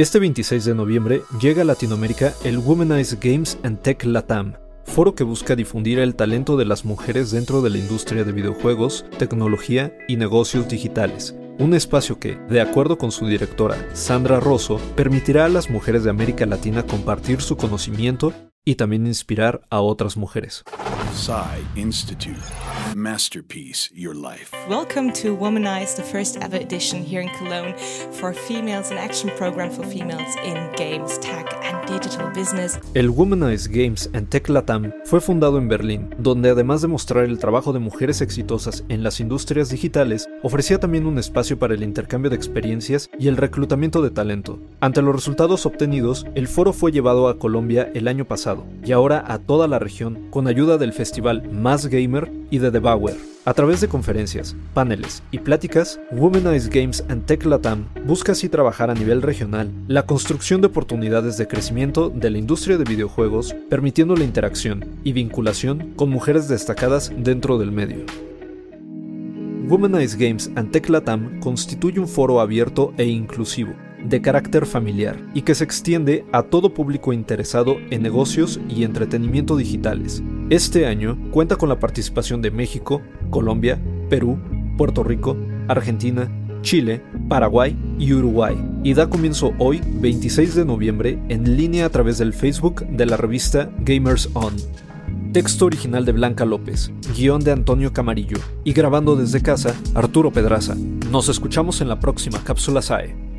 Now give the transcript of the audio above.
Este 26 de noviembre llega a Latinoamérica el Womanize Games and Tech Latam, foro que busca difundir el talento de las mujeres dentro de la industria de videojuegos, tecnología y negocios digitales. Un espacio que, de acuerdo con su directora, Sandra Rosso, permitirá a las mujeres de América Latina compartir su conocimiento y también inspirar a otras mujeres. Psy Institute. Masterpiece Your Life. Welcome to Womanize, the first ever edition here in Cologne for females, an action program for females in games, tech and digital business. El Womanize Games and Tech Latam fue fundado en Berlín, donde además de mostrar el trabajo de mujeres exitosas en las industrias digitales, ofrecía también un espacio para el intercambio de experiencias y el reclutamiento de talento. Ante los resultados obtenidos, el foro fue llevado a Colombia el año pasado y ahora a toda la región con ayuda del festival Más Gamer y de The Bauer. A través de conferencias, paneles y pláticas, Womanize Games and Tech Latam busca así trabajar a nivel regional la construcción de oportunidades de crecimiento de la industria de videojuegos, permitiendo la interacción y vinculación con mujeres destacadas dentro del medio. Womanize Games and Tech Latam constituye un foro abierto e inclusivo, de carácter familiar y que se extiende a todo público interesado en negocios y entretenimiento digitales. Este año cuenta con la participación de México, Colombia, Perú, Puerto Rico, Argentina, Chile, Paraguay y Uruguay, y da comienzo hoy, 26 de noviembre, en línea a través del Facebook de la revista Gamers On. Texto original de Blanca López, guion de Antonio Camarillo, y grabando desde casa, Arturo Pedraza. Nos escuchamos en la próxima cápsula SAE.